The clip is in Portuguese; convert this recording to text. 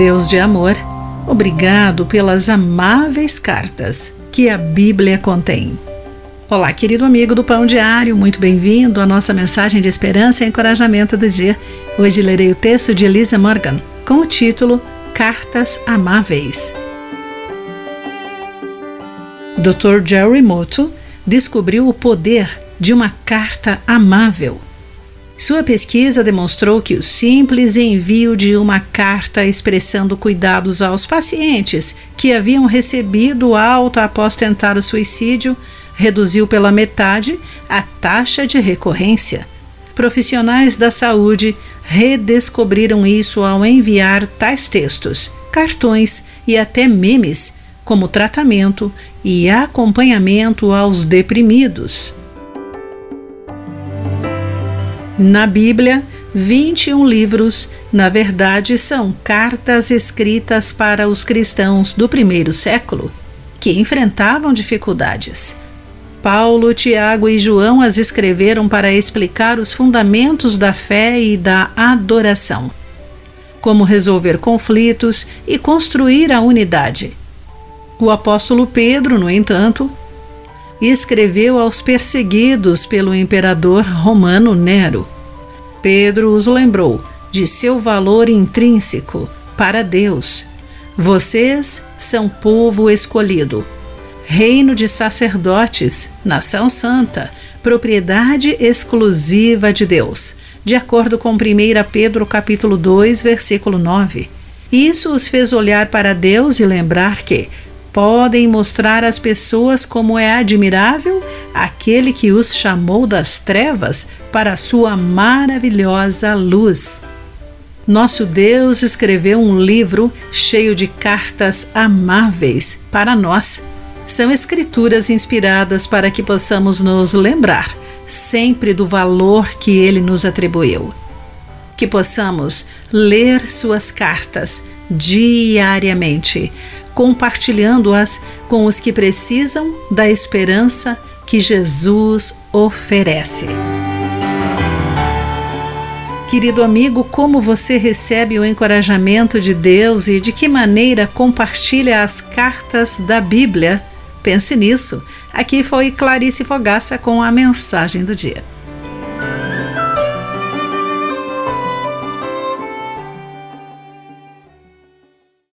Deus de amor, obrigado pelas amáveis cartas que a Bíblia contém. Olá, querido amigo do Pão Diário, muito bem-vindo à nossa mensagem de esperança e encorajamento do dia. Hoje lerei o texto de Elisa Morgan com o título Cartas Amáveis. Dr. Jerry Moto descobriu o poder de uma carta amável sua pesquisa demonstrou que o simples envio de uma carta expressando cuidados aos pacientes que haviam recebido alta após tentar o suicídio reduziu pela metade a taxa de recorrência. Profissionais da saúde redescobriram isso ao enviar tais textos, cartões e até memes como tratamento e acompanhamento aos deprimidos. Na Bíblia, 21 livros, na verdade, são cartas escritas para os cristãos do primeiro século que enfrentavam dificuldades. Paulo, Tiago e João as escreveram para explicar os fundamentos da fé e da adoração, como resolver conflitos e construir a unidade. O apóstolo Pedro, no entanto, e escreveu aos perseguidos pelo imperador romano Nero. Pedro os lembrou de seu valor intrínseco para Deus. Vocês são povo escolhido, reino de sacerdotes, nação santa, propriedade exclusiva de Deus, de acordo com 1 Pedro capítulo 2, versículo 9. Isso os fez olhar para Deus e lembrar que podem mostrar às pessoas como é admirável aquele que os chamou das trevas para sua maravilhosa luz. Nosso Deus escreveu um livro cheio de cartas amáveis para nós. São escrituras inspiradas para que possamos nos lembrar sempre do valor que ele nos atribuiu. Que possamos ler suas cartas diariamente compartilhando-as com os que precisam da esperança que Jesus oferece. Querido amigo, como você recebe o encorajamento de Deus e de que maneira compartilha as cartas da Bíblia? Pense nisso. Aqui foi Clarice Fogaça com a mensagem do dia.